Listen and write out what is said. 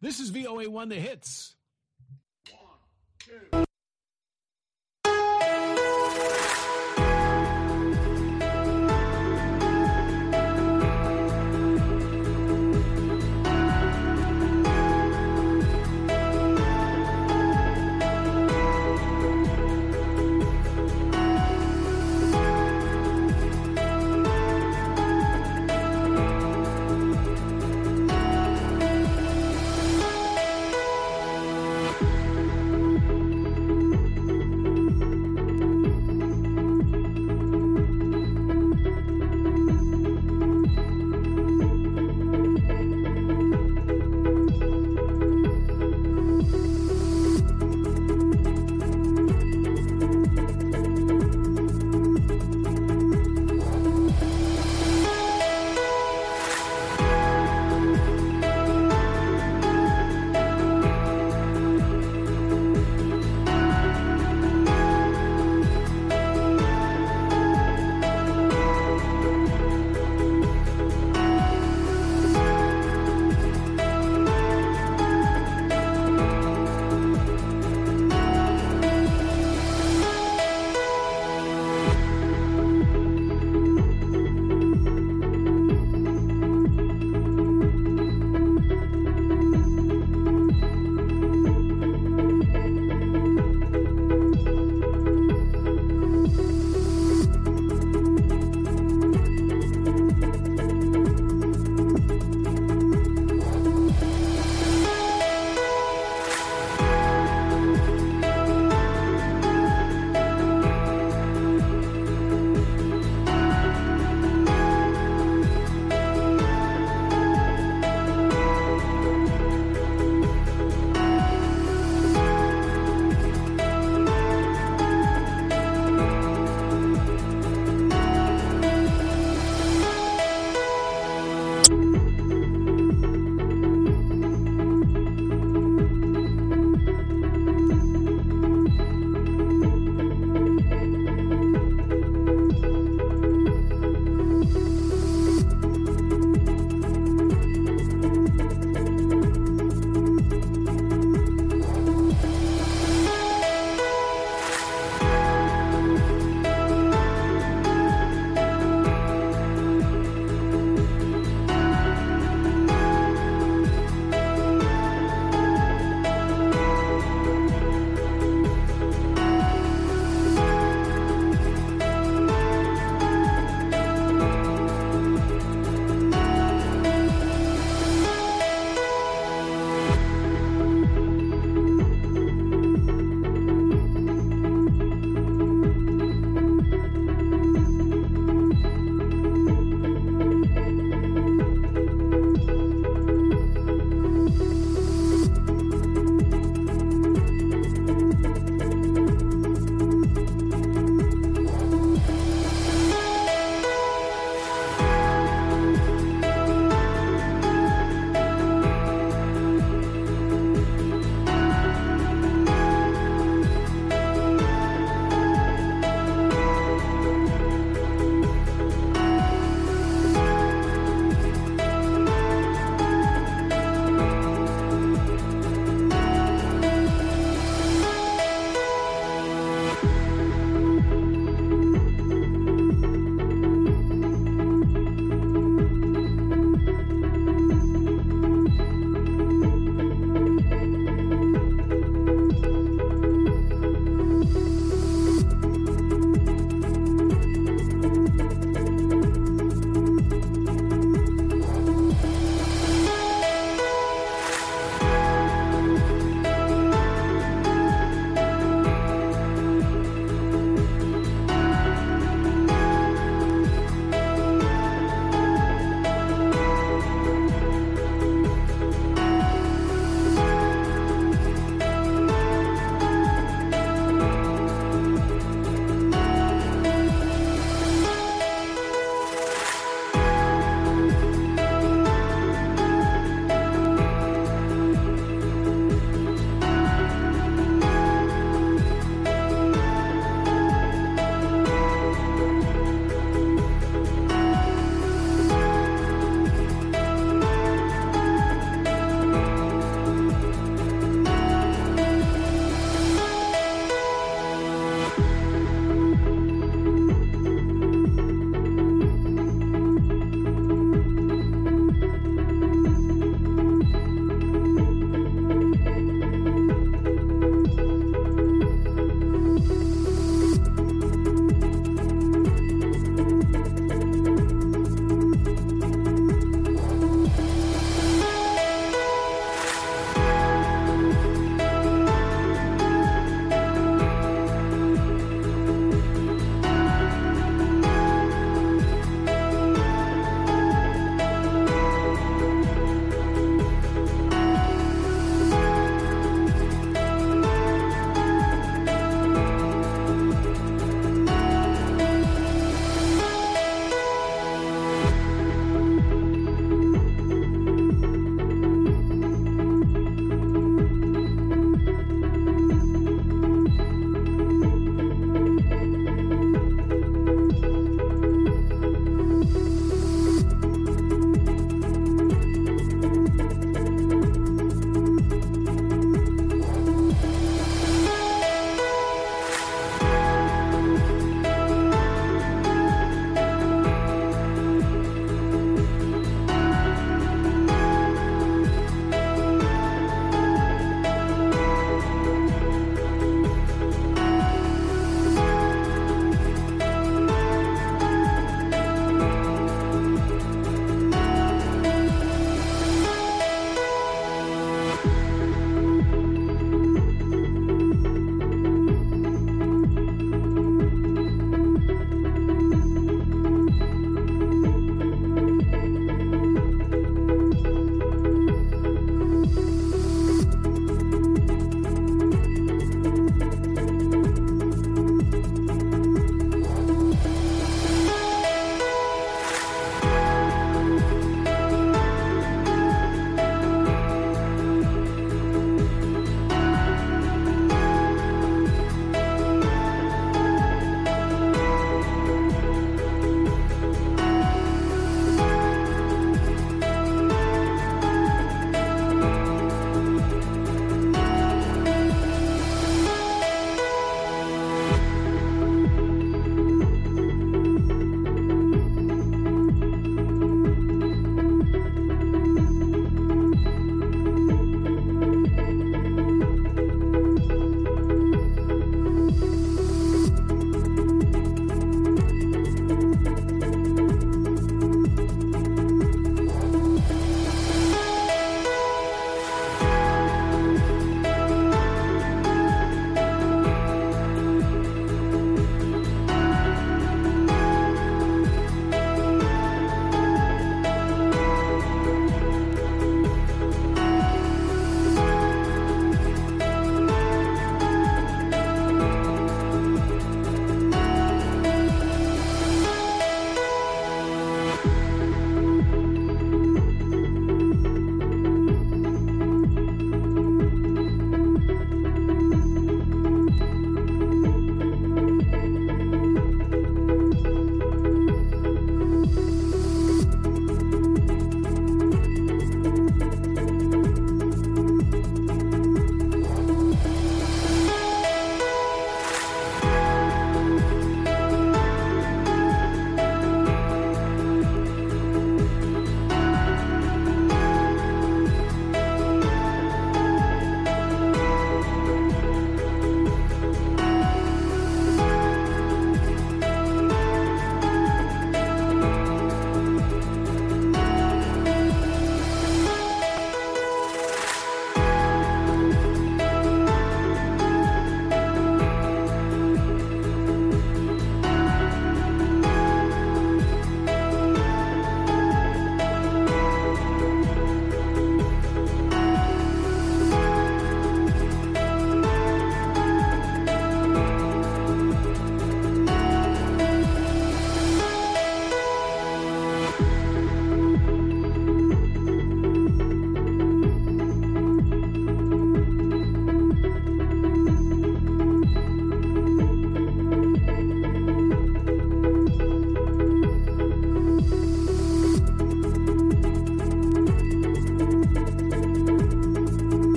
This is VOA1 The Hits. One, two.